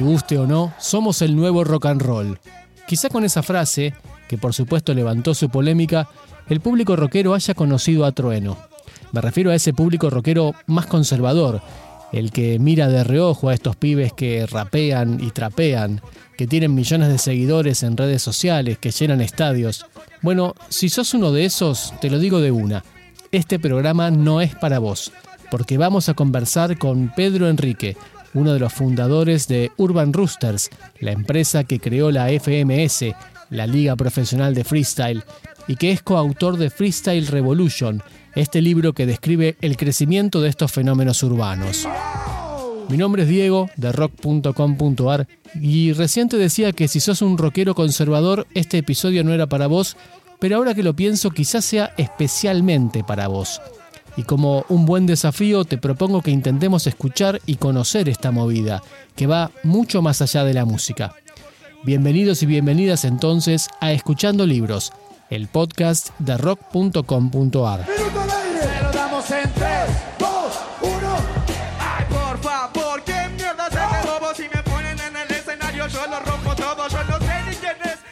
te guste o no, somos el nuevo rock and roll. Quizá con esa frase, que por supuesto levantó su polémica, el público rockero haya conocido a Trueno. Me refiero a ese público rockero más conservador, el que mira de reojo a estos pibes que rapean y trapean, que tienen millones de seguidores en redes sociales, que llenan estadios. Bueno, si sos uno de esos, te lo digo de una, este programa no es para vos, porque vamos a conversar con Pedro Enrique, uno de los fundadores de Urban Roosters, la empresa que creó la FMS, la Liga Profesional de Freestyle, y que es coautor de Freestyle Revolution, este libro que describe el crecimiento de estos fenómenos urbanos. Mi nombre es Diego, de rock.com.ar, y recién te decía que si sos un rockero conservador, este episodio no era para vos, pero ahora que lo pienso, quizás sea especialmente para vos. Y como un buen desafío, te propongo que intentemos escuchar y conocer esta movida, que va mucho más allá de la música. Bienvenidos y bienvenidas entonces a Escuchando Libros, el podcast de rock.com.ar.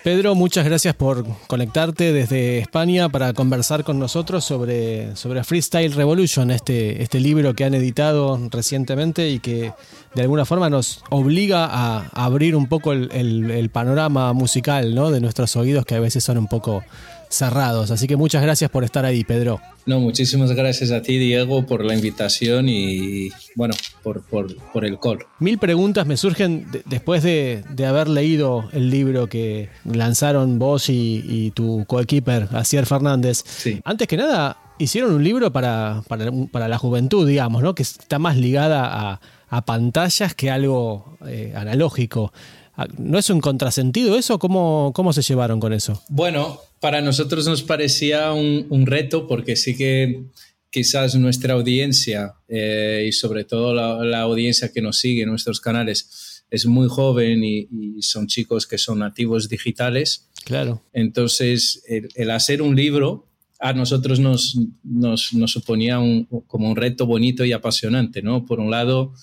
Pedro, muchas gracias por conectarte desde España para conversar con nosotros sobre, sobre Freestyle Revolution, este, este libro que han editado recientemente y que de alguna forma nos obliga a, abrir un poco el, el panorama musical ¿no? de nuestros oídos que a veces son un poco cerrados. Así que muchas gracias por estar ahí, Pedro. No, muchísimas gracias a ti, Diego, por la invitación y, bueno, por, por, el call. Mil preguntas me surgen después de, haber leído el libro que lanzaron vos y, tu coequiper, Asier Fernández. Sí. Antes que nada, hicieron un libro para, para, la juventud, digamos, ¿no? Que está más ligada a, pantallas que algo eh, analógico. Ah, ¿No es un contrasentido eso? ¿Cómo, ¿Cómo se llevaron con eso? Bueno, para nosotros nos parecía un, reto porque sí que quizás nuestra audiencia eh, y sobre todo la, audiencia que nos sigue en nuestros canales es muy joven y, son chicos que son nativos digitales. Claro. Entonces, el, hacer un libro a nosotros nos, nos, suponía como un reto bonito y apasionante, ¿no? Por un lado,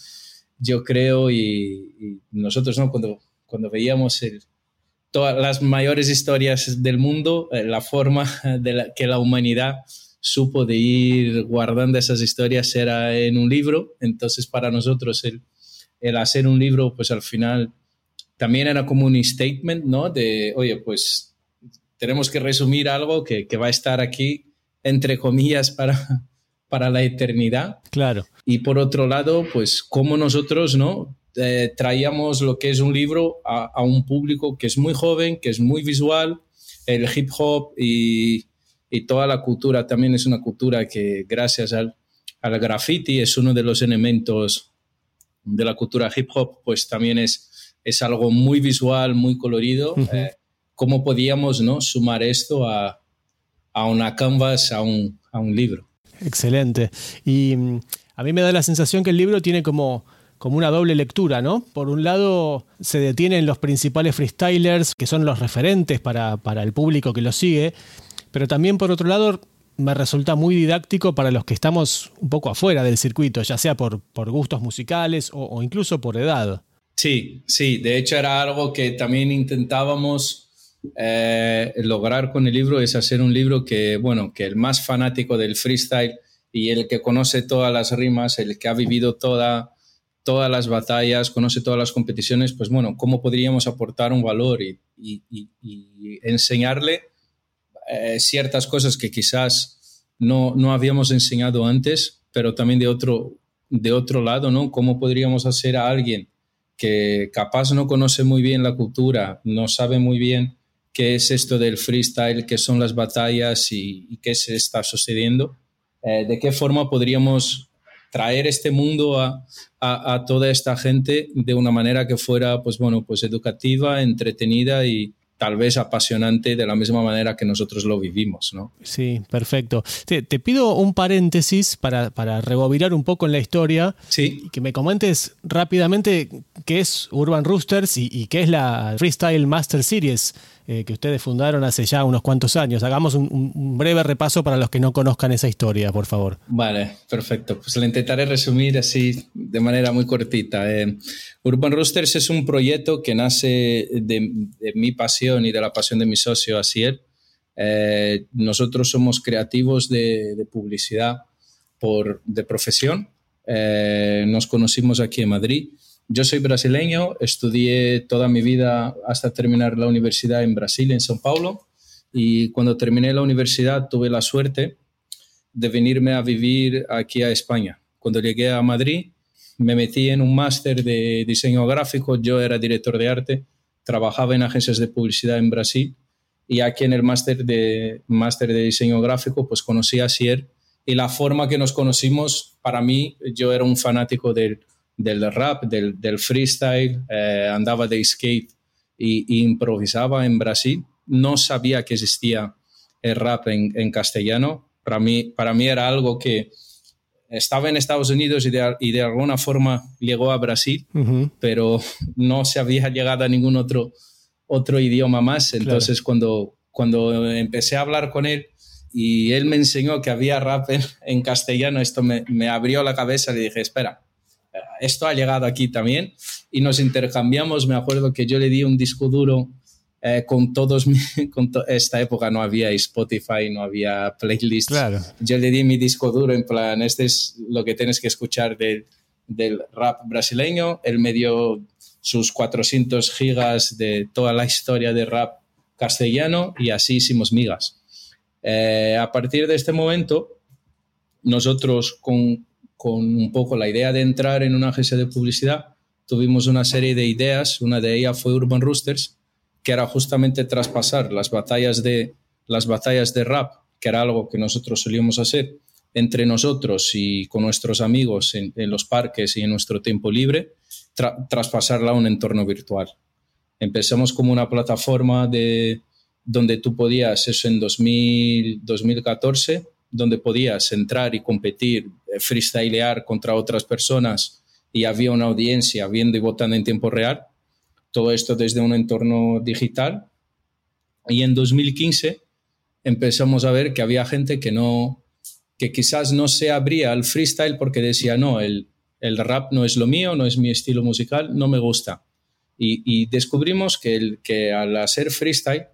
yo creo y, y nosotros, ¿no? Cuando cuando veíamos todas las mayores historias del mundo, eh, la forma de que la humanidad supo de ir guardando esas historias era en un libro. Entonces, para nosotros, el, el hacer un libro, pues al final también era como un statement, ¿no? De, oye, pues tenemos que resumir algo que, que va a estar aquí, entre comillas, para, para la eternidad. Claro. Y por otro lado, pues como nosotros, ¿no? Eh, traíamos lo que es un libro a, un público que es muy joven, que es muy visual, el hip hop y, toda la cultura también es una cultura que gracias al, al, graffiti es uno de los elementos de la cultura hip hop, pues también es, es algo muy visual, muy colorido. Eh, ¿Cómo podíamos ¿no? sumar esto a, a una canvas, a un, a un libro? Excelente. Y mm, a mí me da la sensación que el libro tiene como como una doble lectura, ¿no? Por un lado, se detienen los principales freestylers, que son los referentes para, el público que los sigue, pero también por otro lado, me resulta muy didáctico para los que estamos un poco afuera del circuito, ya sea por, por gustos musicales o, incluso por edad. Sí, sí, de hecho era algo que también intentábamos eh, lograr con el libro, es hacer un libro que, bueno, que el más fanático del freestyle y el que conoce todas las rimas, el que ha vivido toda todas las batallas, conoce todas las competiciones, pues bueno, ¿cómo podríamos aportar un valor y, enseñarle eh, ciertas cosas que quizás no, no habíamos enseñado antes, pero también de otro, de otro lado, ¿no? ¿Cómo podríamos hacer a alguien que capaz no conoce muy bien la cultura, no sabe muy bien qué es esto del freestyle, qué son las batallas y, qué se está sucediendo? Eh, ¿De qué forma podríamos traer este mundo a, a, toda esta gente de una manera que fuera, pues bueno, pues educativa, entretenida y, tal vez apasionante de la misma manera que nosotros lo vivimos, ¿no? Sí, perfecto. Te, pido un paréntesis para, para, rebobinar un poco en la historia. Sí. Y que me comentes rápidamente qué es Urban Roosters y, qué es la Freestyle Master Series. Eh, que ustedes fundaron hace ya unos cuantos años. Hagamos un, breve repaso para los que no conozcan esa historia, por favor. Vale, perfecto. Pues lo intentaré resumir así de manera muy cortita. Eh, Urban Roosters es un proyecto que nace de, mi pasión y de la pasión de mi socio Asier. Eh, nosotros somos creativos de, publicidad por, de profesión. nos conocimos aquí en Madrid yo soy brasileño, estudié toda mi vida hasta terminar la universidad en Brasil, en São Paulo, y cuando terminé la universidad tuve la suerte de venirme a vivir aquí a España. Cuando llegué a Madrid, me metí en un máster de diseño gráfico, yo era director de arte, trabajaba en agencias de publicidad en Brasil y aquí en el máster de, máster de diseño gráfico pues conocí a Sier y la forma que nos conocimos, para mí, yo era un fanático del del rap, del, del freestyle, eh, andaba de skate y, improvisaba en Brasil. No sabía que existía el rap en, en, castellano. Para mí, para mí era algo que estaba en Estados Unidos y de, y de alguna forma llegó a Brasil, pero no se había llegado a ningún otro, otro idioma más. Entonces, cuando, cuando empecé a hablar con él, y él me enseñó que había rap en, en castellano, esto me, me, abrió la cabeza y dije, espera, esto ha llegado aquí también y nos intercambiamos. Me acuerdo que yo le di un disco duro eh, con todos, con esta época no había Spotify, no había playlist. Claro. Yo le di mi disco duro en plan, este es lo que tienes que escuchar del, del rap brasileño. Él me dio sus 400 gigas de toda la historia de rap castellano y así hicimos migas. Eh, a partir de este momento, nosotros con con un poco la idea de entrar en una agencia de publicidad, tuvimos una serie de ideas. Una de ellas fue Urban Roosters, que era justamente traspasar las batallas de, las batallas de rap, que era algo que nosotros solíamos hacer entre nosotros y con nuestros amigos en, los parques y en nuestro tiempo libre, traspasarla a un entorno virtual. Empezamos como una plataforma de, donde tú podías, eso en 2000, 2014, donde podías entrar y competir, eh, freestylear contra otras personas y había una audiencia viendo y votando en tiempo real. Todo esto desde un entorno digital. Y en 2015 empezamos a ver que había gente que no, que quizás no se abría al freestyle porque decía, no, el, el rap no es lo mío, no es mi estilo musical, no me gusta. Y, descubrimos que, el, que al hacer freestyle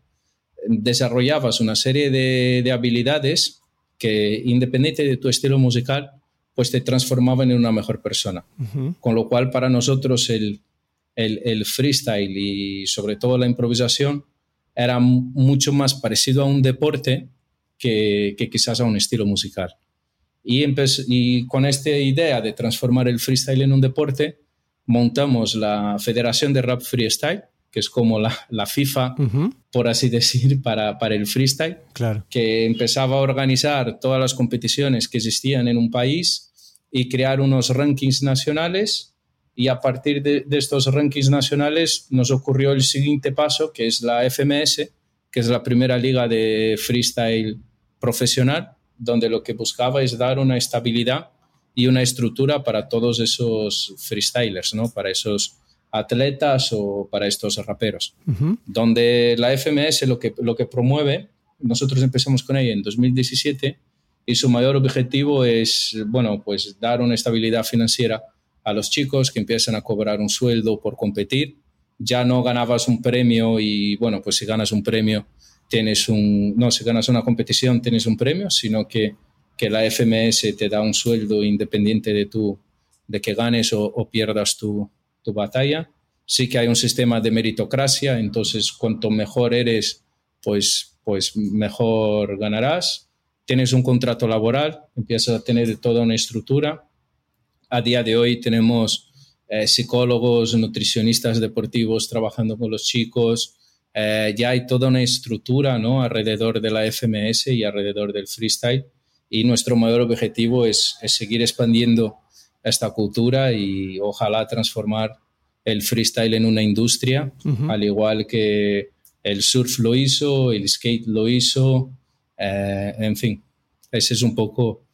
desarrollabas una serie de, de habilidades que independiente de tu estilo musical, pues te transformaban en una mejor persona. Con lo cual, para nosotros el, el, freestyle y sobre todo la improvisación era mucho más parecido a un deporte que, que quizás a un estilo musical. Y, y con esta idea de transformar el freestyle en un deporte, montamos la Federación de Rap Freestyle, que es como la, la FIFA, por así decir, para, para, el freestyle, claro. que empezaba a organizar todas las competiciones que existían en un país y crear unos rankings nacionales. Y a partir de, de estos rankings nacionales nos ocurrió el siguiente paso, que es la FMS, que es la primera liga de freestyle profesional, donde lo que buscaba es dar una estabilidad y una estructura para todos esos freestylers, ¿no? para esos atletas o para estos raperos. Donde la FMS lo que, lo que promueve, nosotros empezamos con ella en 2017 y su mayor objetivo es, bueno, pues dar una estabilidad financiera a los chicos que empiezan a cobrar un sueldo por competir. Ya no ganabas un premio y, bueno, pues si ganas un premio tienes un, no, si ganas una competición tienes un premio, sino que, que la FMS te da un sueldo independiente de, tu, de que ganes o, o pierdas tu, tu batalla. Sí que hay un sistema de meritocracia, entonces cuanto mejor eres, pues, pues mejor ganarás. Tienes un contrato laboral, empiezas a tener toda una estructura. A día de hoy tenemos eh, psicólogos, nutricionistas deportivos trabajando con los chicos. Eh, ya hay toda una estructura ¿no? alrededor de la FMS y alrededor del freestyle. Y nuestro mayor objetivo es, es seguir expandiendo esta cultura y ojalá transformar el freestyle en una industria, al igual que el surf lo hizo, el skate lo hizo, eh, en fin, ese es un poco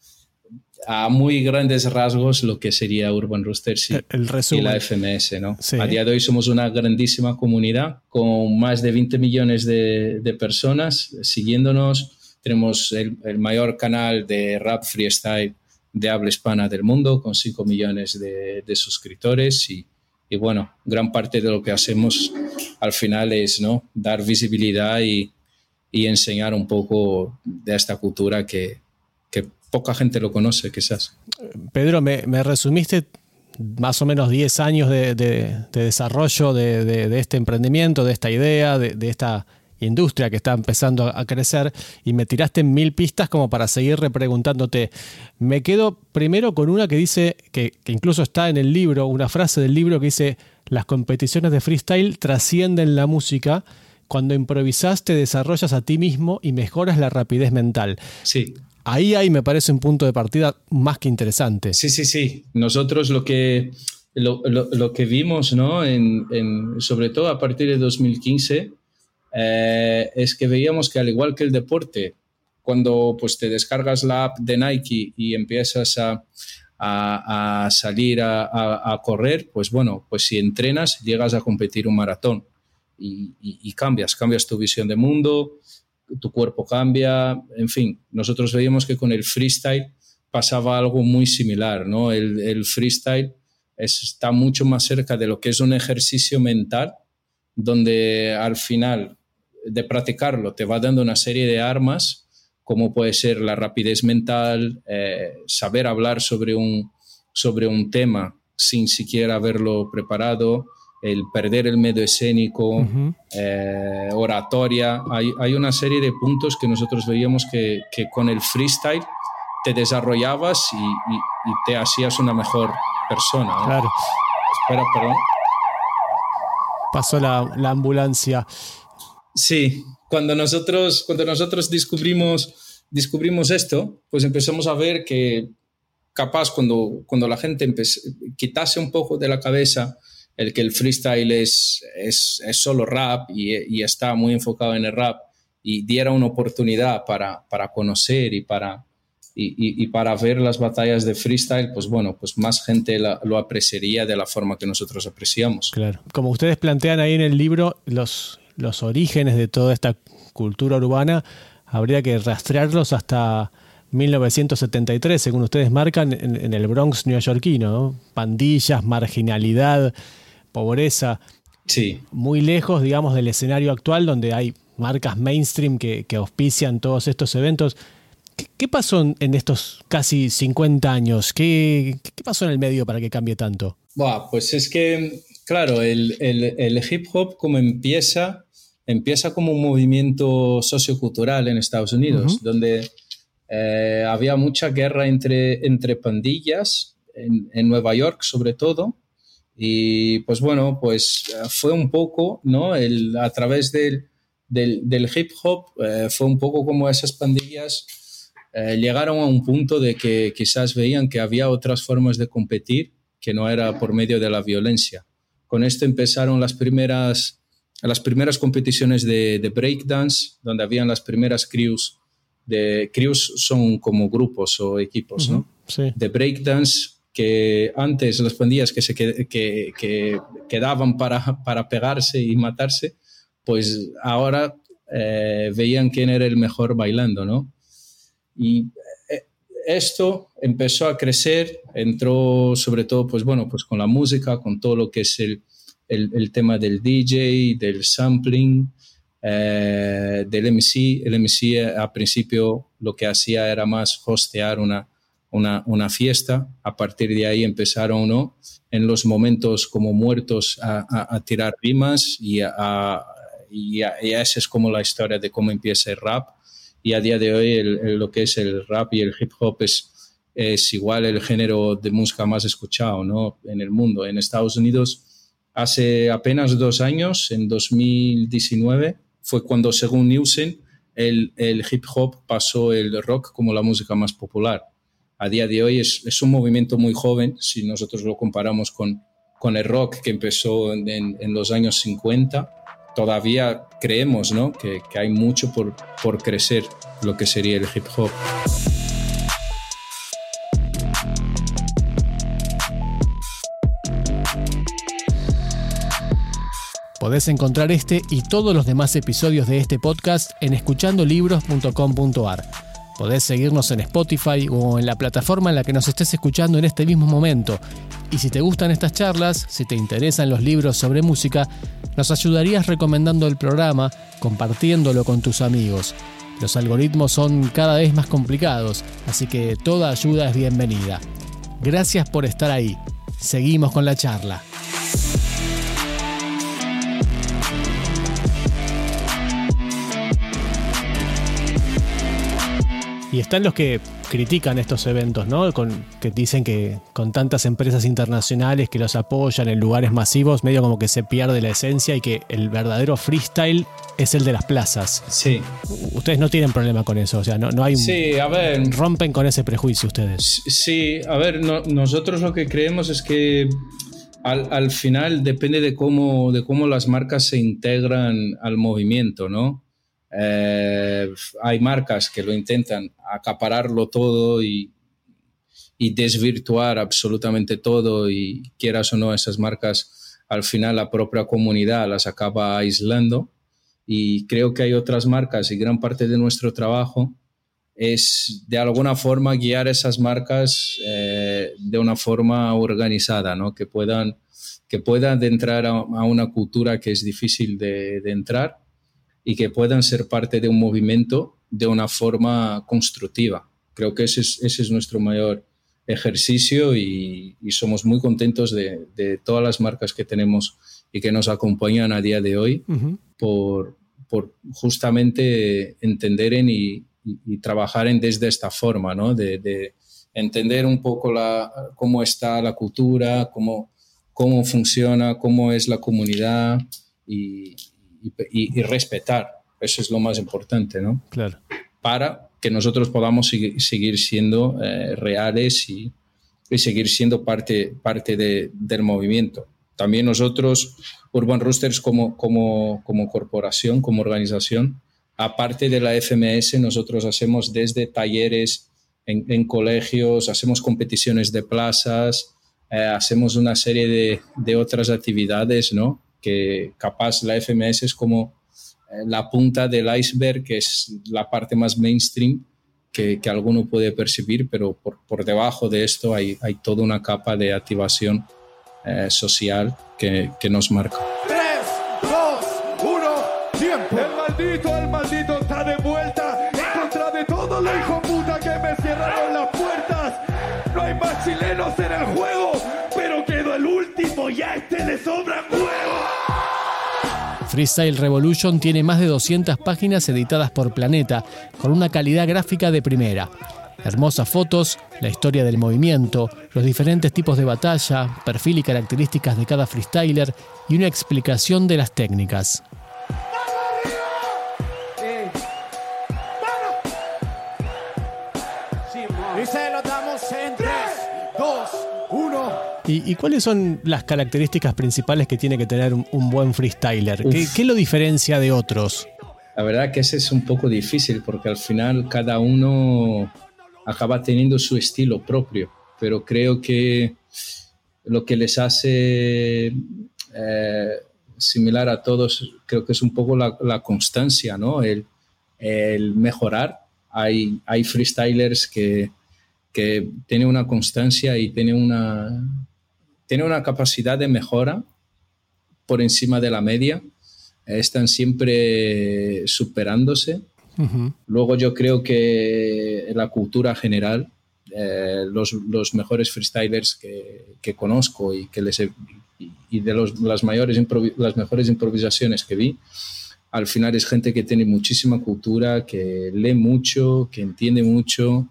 a muy grandes rasgos lo que sería Urban Roosters y, el, y la FMS. ¿no? A día de hoy somos una grandísima comunidad con más de 20 millones de, de personas siguiéndonos. Tenemos el, el, mayor canal de rap freestyle de habla hispana del mundo con 5 millones de, de suscriptores y, y, bueno, gran parte de lo que hacemos al final es ¿no? dar visibilidad y, y enseñar un poco de esta cultura que, poca gente lo conoce, quizás. Pedro, me, resumiste más o menos 10 años de, desarrollo de, este emprendimiento, de esta idea, de, esta industria que está empezando a crecer y me tiraste mil pistas como para seguir repreguntándote. Me quedo primero con una que dice, que, que, incluso está en el libro, una frase del libro que dice, las competiciones de freestyle trascienden la música. Cuando improvisas te desarrollas a ti mismo y mejoras la rapidez mental. Sí ahí me parece, un punto de partida más que interesante. Sí, sí, sí. Nosotros lo que, lo, lo, que vimos, ¿no? En, en, sobre todo a partir de 2015, eh, es que veíamos que al igual que el deporte, cuando pues, te descargas la app de Nike y empiezas a, a, salir a, a, correr, pues bueno, pues si entrenas, llegas a competir un maratón y, y cambias, cambias tu visión de mundo, tu cuerpo cambia, en fin, nosotros veíamos que con el freestyle pasaba algo muy similar, ¿no? El, freestyle está mucho más cerca de lo que es un ejercicio mental, donde al final de practicarlo te va dando una serie de armas, como puede ser la rapidez mental, eh, saber hablar sobre un, sobre un tema sin siquiera haberlo preparado, el perder el medio escénico, eh, oratoria. Hay, hay, una serie de puntos que nosotros veíamos que, que con el freestyle te desarrollabas y, y, te hacías una mejor persona. Claro. Espera, perdón. Pasó la, la, ambulancia. Sí, cuando nosotros, cuando nosotros descubrimos, descubrimos esto, pues empezamos a ver que capaz cuando, cuando la gente quitase un poco de la cabeza el que el freestyle es, es, es solo rap y, y, está muy enfocado en el rap y diera una oportunidad para, para conocer y para, y, y, para ver las batallas de freestyle, pues bueno, pues más gente lo apreciaría de la forma que nosotros apreciamos. Claro. Como ustedes plantean ahí en el libro, los, los orígenes de toda esta cultura urbana, habría que rastrearlos hasta 1973, según ustedes marcan, en, en el Bronx neoyorquino, ¿no? pandillas, marginalidad, pobreza, sí. muy lejos, digamos, del escenario actual donde hay marcas mainstream que, auspician todos estos eventos. ¿Qué, pasó en, estos casi 50 años? ¿Qué, pasó en el medio para que cambie tanto? pues es que, claro, el, hip hop como empieza, empieza como un movimiento sociocultural en Estados Unidos, donde eh, había mucha guerra entre, entre pandillas, en, en Nueva York sobre todo, y pues bueno, pues fue un poco, ¿no? El, a través del, del, del hip hop, eh, fue un poco como esas pandillas eh, llegaron a un punto de que quizás veían que había otras formas de competir que no era por medio de la violencia. Con esto empezaron las primeras, las primeras competiciones de, de breakdance, donde habían las primeras crews. De, crews son como grupos o equipos, ¿no? Sí. De breakdance que antes las pandillas que se que, quedaban para, para pegarse y matarse, pues ahora eh, veían quién era el mejor bailando, ¿no? Y eh, esto empezó a crecer, entró sobre todo, pues bueno, pues con la música, con todo lo que es el, el, tema del DJ, del sampling, eh, del MC. El MC a principio lo que hacía era más hostear una, una, una, fiesta. A partir de ahí empezaron ¿no? en los momentos como muertos a, a, tirar rimas y, a, y, esa es como la historia de cómo empieza el rap. Y a día de hoy lo que es el rap y el hip hop es, es igual el género de música más escuchado ¿no? en el mundo. En Estados Unidos, hace apenas dos años, en 2019, fue cuando, según Nielsen, el, hip hop pasó el rock como la música más popular a día de hoy es, un movimiento muy joven, si nosotros lo comparamos con, el rock que empezó en, los años 50, todavía creemos ¿no? que, hay mucho por crecer lo que sería el hip hop. Podés encontrar este y todos los demás episodios de este podcast en escuchandolibros.com.ar. Podés seguirnos en Spotify o en la plataforma en la que nos estés escuchando en este mismo momento. Y si te gustan estas charlas, si te interesan los libros sobre música, nos ayudarías recomendando el programa, compartiéndolo con tus amigos. Los algoritmos son cada vez más complicados, así que toda ayuda es bienvenida. Gracias por estar ahí. Seguimos con la charla. Y están los que critican estos eventos, ¿no? Con, que dicen que con tantas empresas internacionales que los apoyan en lugares masivos, medio como que se pierde la esencia y que el verdadero freestyle es el de las plazas. Sí. Ustedes no tienen problema con eso, o sea, no, no hay... Sí, a ver... Rompen con ese prejuicio ustedes. Sí, a ver, nosotros lo que creemos es que al, al, final depende de cómo, de cómo las marcas se integran al movimiento, ¿no? Eh, hay marcas que lo intentan acapararlo todo y, y, desvirtuar absolutamente todo y quieras o no esas marcas al final la propia comunidad las acaba aislando y creo que hay otras marcas y gran parte de nuestro trabajo es de alguna forma guiar esas marcas eh, de una forma organizada, ¿no? que, puedan, que puedan entrar a, a, una cultura que es difícil de, de entrar y que puedan ser parte de un movimiento de una forma constructiva. Creo que ese es, ese es nuestro mayor ejercicio y, y somos muy contentos de, de, todas las marcas que tenemos y que nos acompañan a día de hoy uh -huh. por, por, justamente entender en y, y, y, trabajar en desde esta forma, ¿no? de, de entender un poco la, cómo está la cultura, cómo, cómo funciona, cómo es la comunidad y, y, y, respetar. Eso es lo más importante, ¿no? Claro. Para que nosotros podamos seguir, seguir siendo eh, reales y, y, seguir siendo parte, parte de, del movimiento. También nosotros, Urban Roosters, como, como, como corporación, como organización, aparte de la FMS, nosotros hacemos desde talleres en, en colegios, hacemos competiciones de plazas, eh, hacemos una serie de, de otras actividades, ¿no? Que capaz la FMS es como eh, la punta del iceberg, que es la parte más mainstream que, que alguno puede percibir, pero por, por, debajo de esto hay, hay toda una capa de activación eh, social que, que, nos marca. 3, 2, 1, tiempo. El maldito, el maldito está de vuelta en contra de todos los hijos puta que me cerraron las puertas. No hay más chilenos en el juego, pero quedó el último y a este le sobran huevos. Freestyle Revolution tiene más de 200 páginas editadas por Planeta, con una calidad gráfica de primera. Hermosas fotos, la historia del movimiento, los diferentes tipos de batalla, perfil y características de cada freestyler y una explicación de las técnicas. ¿Y, ¿Y, cuáles son las características principales que tiene que tener un, un buen freestyler? ¿Qué, ¿Qué, lo diferencia de otros? La verdad que ese es un poco difícil porque al final cada uno acaba teniendo su estilo propio, pero creo que lo que les hace eh, similar a todos, creo que es un poco la, la constancia, ¿no? El, el mejorar. Hay, hay freestylers que, que tienen una constancia y tienen una, tienen una capacidad de mejora por encima de la media, están siempre superándose. Uh -huh. Luego yo creo que la cultura general, eh, los, los, mejores freestylers que, que, conozco y, que les he, y de los, las, mayores las mejores improvisaciones que vi, al final es gente que tiene muchísima cultura, que lee mucho, que entiende mucho,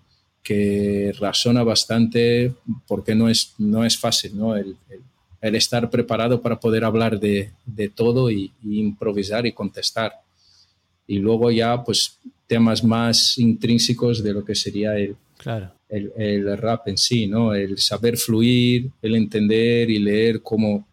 que razona bastante, porque no es, no es fácil, ¿no? El, el, el estar preparado para poder hablar de, de todo y, y, improvisar y contestar. Y luego ya, pues, temas más intrínsecos de lo que sería el, claro. el, el, rap en sí, ¿no? El saber fluir, el entender y leer cómo,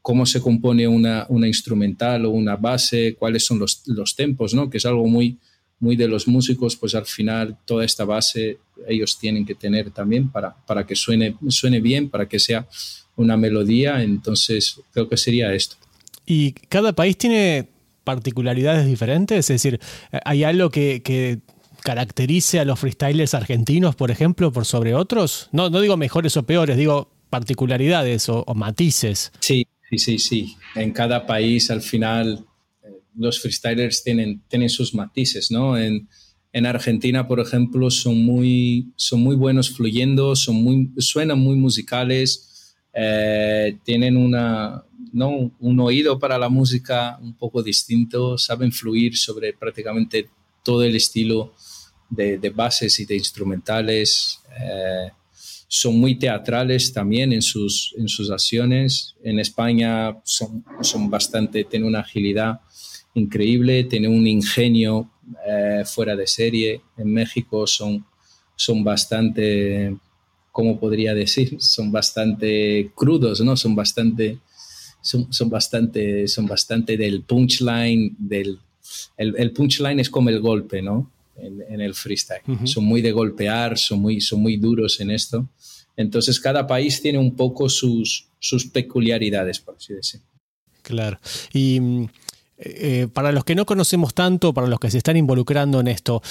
cómo se compone una, una instrumental o una base, cuáles son los, los tempos, ¿no? Que es algo muy, muy de los músicos, pues al final toda esta base ellos tienen que tener también para, para que suene, suene bien, para que sea una melodía, entonces creo que sería esto. ¿Y cada país tiene particularidades diferentes? Es decir, ¿hay algo que, caracterice a los freestylers argentinos, por ejemplo, por sobre otros? No, no digo mejores o peores, digo particularidades o, matices. Sí, sí, sí, sí. En cada país al final los freestylers tienen, tienen sus matices, ¿no? En, en Argentina, por ejemplo, son muy, son muy buenos fluyendo, son muy, suenan muy musicales, eh, tienen una, ¿no? un oído para la música un poco distinto, saben fluir sobre prácticamente todo el estilo de, bases y de instrumentales. Eh, son muy teatrales también en sus, en sus acciones. En España son, son bastante, tienen una agilidad increíble, tienen un ingenio eh, fuera de serie. En México son, son bastante, ¿cómo podría decir? Son bastante crudos, ¿no? Son bastante, son, bastante, son bastante del punchline, del, el, punchline es como el golpe, ¿no? En, el freestyle. Son muy de golpear, son muy, son muy duros en esto. Entonces cada país tiene un poco sus, sus peculiaridades, por así decirlo. Claro. Y mm, eh, para los que no conocemos tanto, para los que se están involucrando en esto,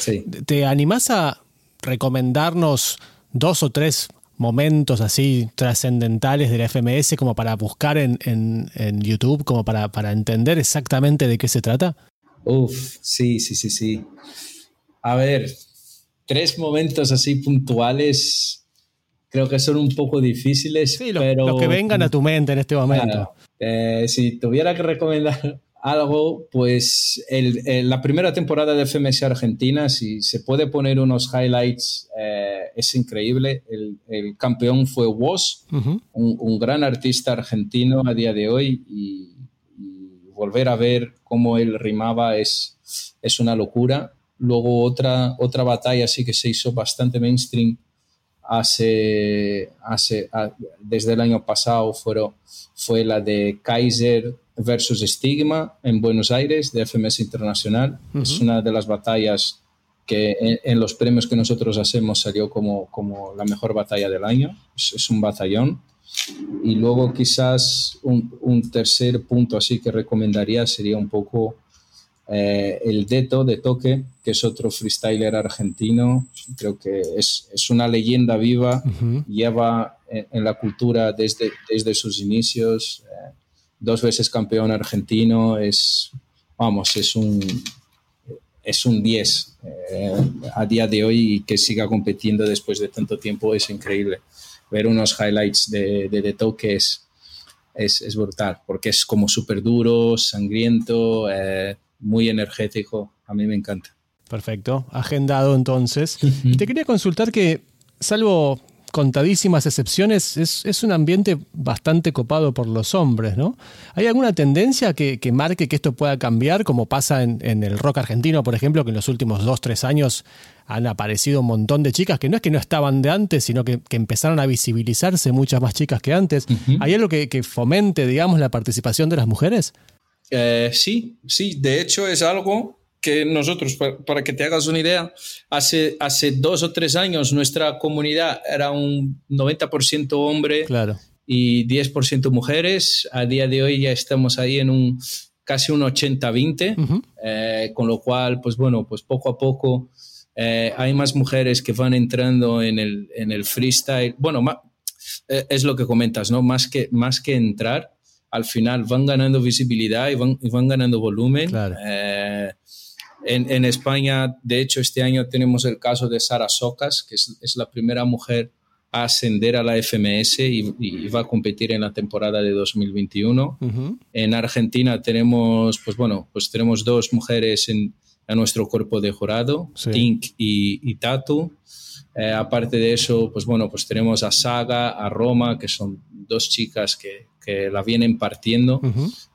¿te animás a recomendarnos dos o tres momentos así trascendentales de la FMS como para buscar en, YouTube, como para, para, entender exactamente de qué se trata? Uf, sí, sí, sí, sí. A ver, tres momentos así puntuales creo que son un poco difíciles, sí, pero... Los que vengan a tu mente en este momento. Eh, si tuviera que recomendar algo, pues la primera temporada de FMS Argentina, si se puede poner unos highlights, eh, es increíble. El, campeón fue Woz, un, gran artista argentino a día de hoy, y, volver a ver cómo él rimaba es, es una locura. Luego otra, otra batalla sí que se hizo bastante mainstream hace, hace, desde el año pasado fueron, fue la de Kaiser versus Stigma en Buenos Aires de FMS Internacional. Es una de las batallas que en, los premios que nosotros hacemos salió como, como la mejor batalla del año. Es, un batallón. Y luego quizás un, un, tercer punto así que recomendaría sería un poco eh, el Deto de Toque, que es otro freestyler argentino. Creo que es, es una leyenda viva, lleva en, la cultura desde, desde sus inicios. Eh, dos veces campeón argentino, es, vamos, es un, es un 10 eh, a día de hoy y que siga compitiendo después de tanto tiempo es increíble. Ver unos highlights de, de, Toque es, es, brutal, porque es como súper duro, sangriento, eh, muy energético. A mí me encanta. Perfecto, agendado entonces. Te quería consultar que, salvo contadísimas excepciones, es, un ambiente bastante copado por los hombres, ¿no? ¿Hay alguna tendencia que, marque que esto pueda cambiar, como pasa en, el rock argentino, por ejemplo, que en los últimos dos, tres años han aparecido un montón de chicas que no es que no estaban de antes, sino que, empezaron a visibilizarse muchas más chicas que antes? ¿Hay algo que, fomente, digamos, la participación de las mujeres? Eh, sí, sí, de hecho es algo que nosotros, para, que te hagas una idea, hace, hace dos o tres años nuestra comunidad era un 90% hombre y 10% mujeres. A día de hoy ya estamos ahí en un casi un 80-20, eh, con lo cual, pues bueno, pues poco a poco eh, hay más mujeres que van entrando en el, en el freestyle. Bueno, eh, es lo que comentas, ¿no? Más que, más que entrar, al final van ganando visibilidad y van, y van ganando volumen. Claro. En, España, de hecho, este año tenemos el caso de Sara Socas, que es, la primera mujer a ascender a la FMS y, va a competir en la temporada de 2021. En Argentina tenemos, pues bueno, pues tenemos dos mujeres en, nuestro cuerpo de jurado, Tink y, Tatu. Eh, aparte de eso, pues bueno, pues tenemos a Saga, a Roma, que son dos chicas que, que la vienen partiendo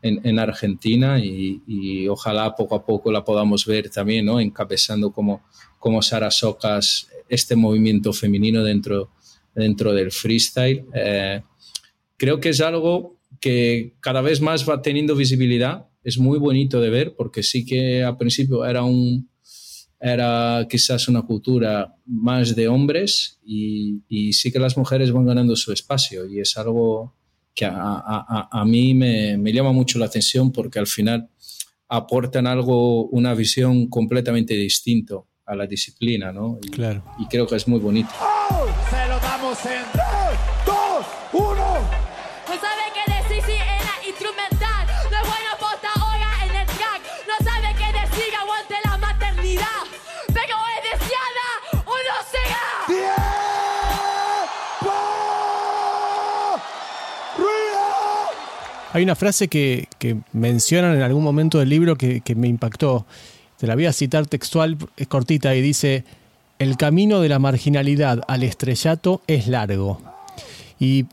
en, Argentina y, ojalá poco a poco la podamos ver también, ¿no? Encabezando como, como Sara Socas este movimiento femenino dentro, dentro del freestyle. Eh, creo que es algo que cada vez más va teniendo visibilidad. Es muy bonito de ver porque sí que al principio era un era quizás una cultura más de hombres y, y sí que las mujeres van ganando su espacio y es algo que a, mí me, me, llama mucho la atención porque al final aportan algo, una visión completamente distinta a la disciplina, ¿no? Y, claro. Y creo que es muy bonito. Se lo damos en Hay una frase que, mencionan en algún momento del libro que, me impactó te la voy a citar textual, es cortita y dice, el camino de la marginalidad al estrellato es largo. Y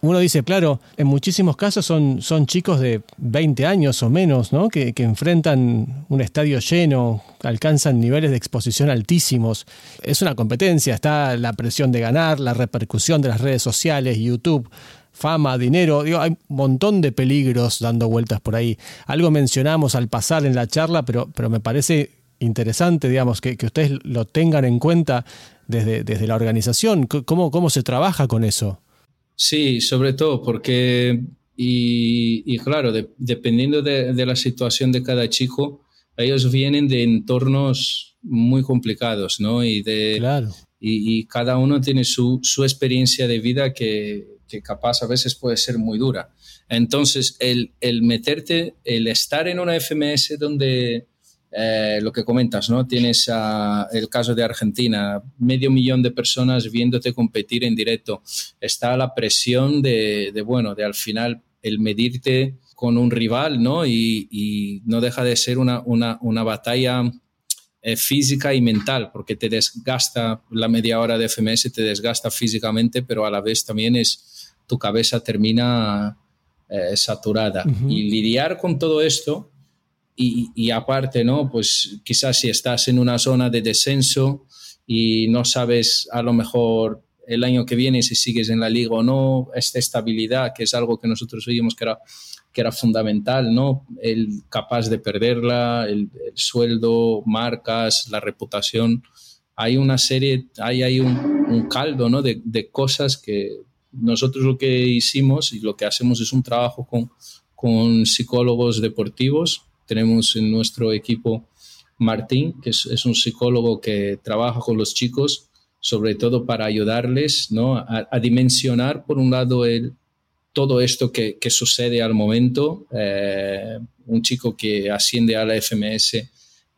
uno dice, claro, en muchísimos casos son, son chicos de 20 años o menos, ¿no? Que, que, enfrentan un estadio lleno, alcanzan niveles de exposición altísimos. Es una competencia, está la presión de ganar, la repercusión de las redes sociales, YouTube fama, dinero, digo, hay un montón de peligros dando vueltas por ahí. Algo mencionamos al pasar en la charla, pero, pero me parece interesante, digamos, que, ustedes lo tengan en cuenta desde, desde la organización. ¿Cómo, ¿Cómo se trabaja con eso? Sí, sobre todo porque, y, claro, dependiendo de, la situación de cada chico, ellos vienen de entornos muy complicados, ¿no? Y, de, claro. Y, cada uno tiene su, su experiencia de vida que, capaz a veces puede ser muy dura. Entonces, el, el meterte, el estar en una FMS donde eh, lo que comentas, ¿no? Tienes el caso de Argentina, medio millón de personas viéndote competir en directo. Está la presión de, de bueno, de al final el medirte con un rival, ¿no? Y, y no deja de ser una, una, una batalla eh, física y mental, porque te desgasta la media hora de FMS, te desgasta físicamente, pero a la vez también es tu cabeza termina eh, saturada. Y lidiar con todo esto, y, aparte, ¿no? Pues quizás si estás en una zona de descenso y no sabes a lo mejor el año que viene si sigues en la liga o no, esta estabilidad, que es algo que nosotros oímos que era, que era fundamental, ¿no? El capaz de perderla, el, sueldo, marcas, la reputación. Hay una serie, hay, hay un, caldo, ¿no? De, de, cosas que nosotros lo que hicimos y lo que hacemos es un trabajo con, con psicólogos deportivos. Tenemos en nuestro equipo Martín, que es, un psicólogo que trabaja con los chicos, sobre todo para ayudarles ¿no? a, dimensionar, por un lado, el, todo esto que, que sucede al momento. Eh, un chico que asciende a la FMS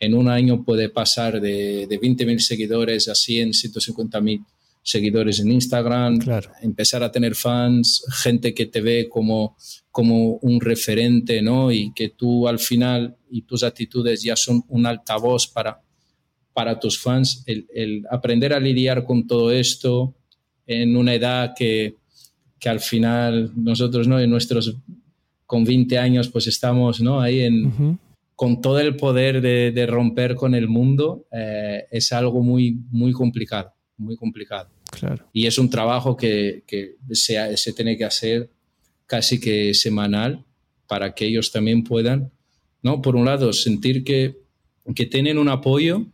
en un año puede pasar de, de 20.000 seguidores a 100, 150.000 seguidores en Instagram, empezar a tener fans, gente que te ve como, como un referente, ¿no? Y que tú al final y tus actitudes ya son un altavoz para, para tus fans. El, aprender a lidiar con todo esto en una edad que, que al final nosotros, ¿no? En nuestros, con 20 años, pues estamos, ¿no? Ahí en... con todo el poder de, romper con el mundo, eh, es algo muy, muy complicado, muy complicado. Y es un trabajo que, se, se, tiene que hacer casi que semanal para que ellos también puedan, ¿no? Por un lado, sentir que, que tienen un apoyo,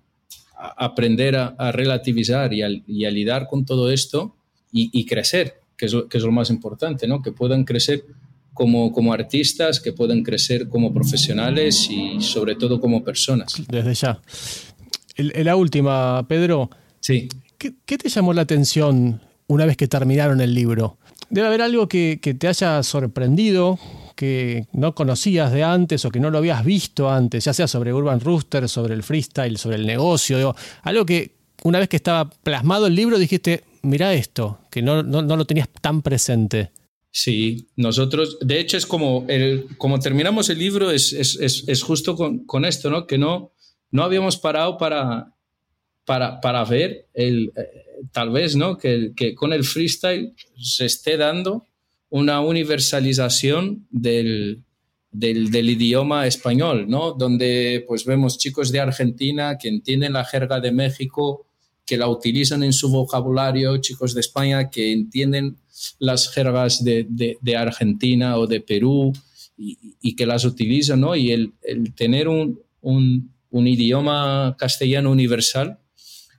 aprender a, relativizar y a, lidiar con todo esto y, crecer, que es, que es, lo más importante, ¿no? Que puedan crecer como, como artistas, que puedan crecer como profesionales y sobre todo como personas. Desde ya. la última, Pedro. Sí. ¿Qué, te llamó la atención una vez que terminaron el libro? Debe haber algo que, te haya sorprendido, que no conocías de antes o que no lo habías visto antes, ya sea sobre Urban Rooster, sobre el freestyle, sobre el negocio, algo que una vez que estaba plasmado el libro dijiste, mira esto, que no, lo tenías tan presente. Sí, nosotros, de hecho es como, el, como terminamos el libro, es, es, justo con, con, esto, ¿no? Que no, no habíamos parado para, para, ver el, eh, tal vez ¿no? Que, que, con el freestyle se esté dando una universalización del, del, idioma español, ¿no? donde pues vemos chicos de Argentina que entienden la jerga de México, que la utilizan en su vocabulario, chicos de España que entienden las jergas de, de, Argentina o de Perú y, que las utilizan, ¿no? y el, el tener un, un, un idioma castellano universal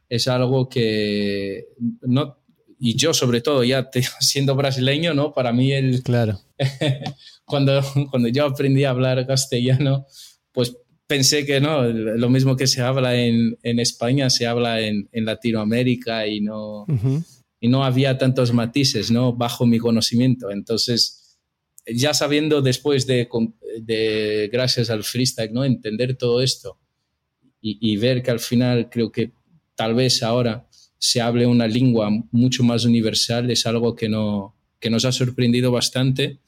es algo que no, y yo sobre todo, ya siendo brasileño, ¿no? Para mí el... Claro. cuando, cuando yo aprendí a hablar castellano, pues pensé que no, lo mismo que se habla en, en España, se habla en, en Latinoamérica y no, y no había tantos matices, ¿no? Bajo mi conocimiento. Entonces, ya sabiendo después de, de gracias al freestyle, ¿no? Entender todo esto y, y ver que al final creo que tal vez ahora se hable una lengua mucho más universal es algo que, no, que nos ha sorprendido bastante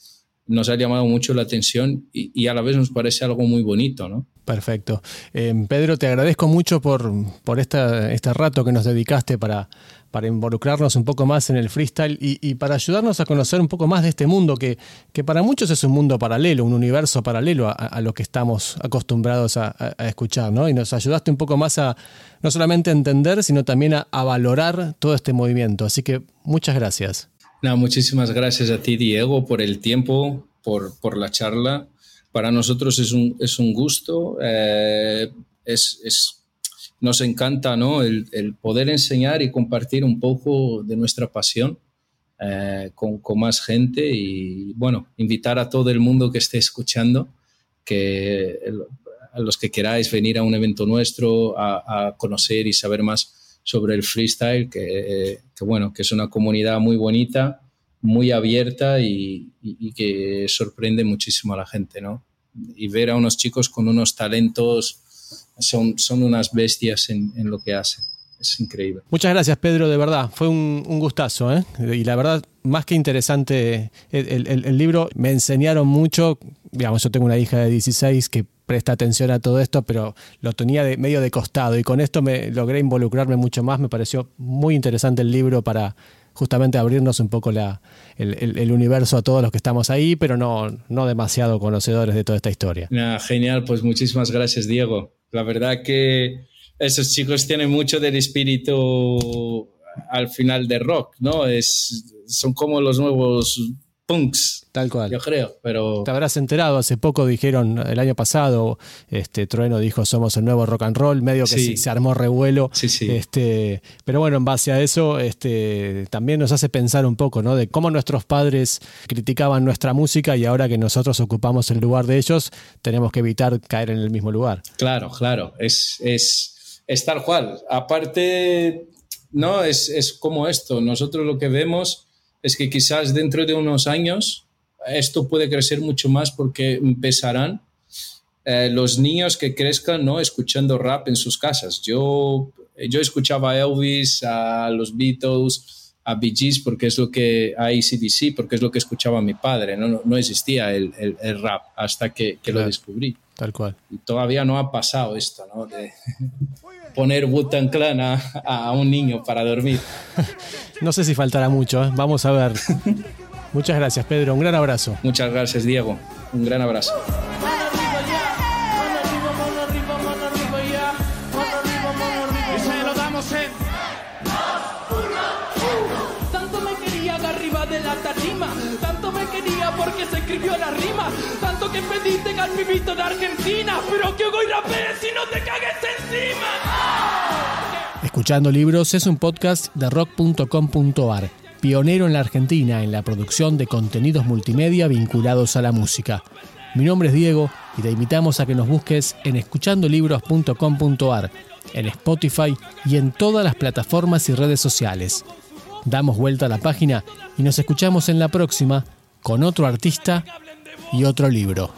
nos ha llamado mucho la atención y, a la vez nos parece algo muy bonito, ¿no? Perfecto. Eh, Pedro, te agradezco mucho por, por esta, este rato que nos dedicaste para, para involucrarnos un poco más en el freestyle y, para ayudarnos a conocer un poco más de este mundo que, que para muchos es un mundo paralelo, un universo paralelo a, lo que estamos acostumbrados a, escuchar, ¿no? Y nos ayudaste un poco más a no solamente entender, sino también a, valorar todo este movimiento. Así que muchas gracias. Muchísimas gracias a ti, Diego, por el tiempo, por, por la charla. Para nosotros es un, es un gusto. Eh, es, nos encanta ¿no? el, poder enseñar y compartir un poco de nuestra pasión eh, con, más gente y, bueno, invitar a todo el mundo que esté escuchando, que a los que queráis venir a un evento nuestro, a, a conocer y saber más sobre el freestyle, que, bueno, que es una comunidad muy bonita, muy abierta y, que sorprende muchísimo a la gente, ¿no? Y ver a unos chicos con unos talentos, son, son unas bestias en, lo que hacen. Es increíble. Muchas gracias, Pedro, de verdad. Fue un, gustazo, ¿eh? Y la verdad, más que interesante el, el libro, me enseñaron mucho. Digamos, yo tengo una hija de 16 que presta atención a todo esto, pero lo tenía de, medio de costado y con esto me logré involucrarme mucho más. Me pareció muy interesante el libro para justamente abrirnos un poco la, el, universo a todos los que estamos ahí, pero no, no demasiado conocedores de toda esta historia. genial, pues muchísimas gracias Diego. La verdad que esos chicos tienen mucho del espíritu al final de rock, ¿no? Es, son como los nuevos punks. Tal cual. Yo creo, pero... Te habrás enterado, hace poco dijeron, el año pasado, este Trueno dijo somos el nuevo rock and roll, medio que se armó revuelo. Sí, sí. Este, pero bueno, en base a eso, este, también nos hace pensar un poco, ¿no? De cómo nuestros padres criticaban nuestra música y ahora que nosotros ocupamos el lugar de ellos, tenemos que evitar caer en el mismo lugar. Claro, claro. Es, es, es tal cual. Aparte, no, es, es como esto. Nosotros lo que vemos es que quizás dentro de unos años esto puede crecer mucho más porque empezarán eh, los niños que crezcan ¿no? escuchando rap en sus casas. Yo, yo escuchaba a Elvis, a los Beatles, a Bee Gees, porque es lo que, a ACDC, porque es lo que escuchaba mi padre. No, no, existía el, el, rap hasta que, que lo descubrí. Tal cual. Y todavía no ha pasado esto, ¿no? De poner Wu-Tang Clan a, a, un niño para dormir. no sé si faltará mucho, ¿eh? vamos a ver. Muchas gracias, Pedro. Un gran abrazo. Muchas gracias, Diego. Un gran abrazo. Tanto me quería que arriba de la tarima, tanto me quería porque se escribió la rima, que de Argentina, pero si no te cagues encima. Escuchando Libros es un podcast de rock.com.ar, pionero en la Argentina en la producción de contenidos multimedia vinculados a la música. Mi nombre es Diego y te invitamos a que nos busques en escuchandolibros.com.ar, en Spotify y en todas las plataformas y redes sociales. Damos vuelta a la página y nos escuchamos en la próxima con otro artista y otro libro.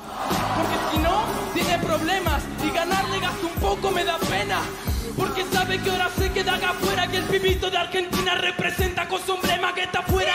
Porque si no, tiene problemas y ganarle gasto un poco me da pena. Porque sabe que ahora se queda acá afuera que el pibito de Argentina representa con su emblema que está fuera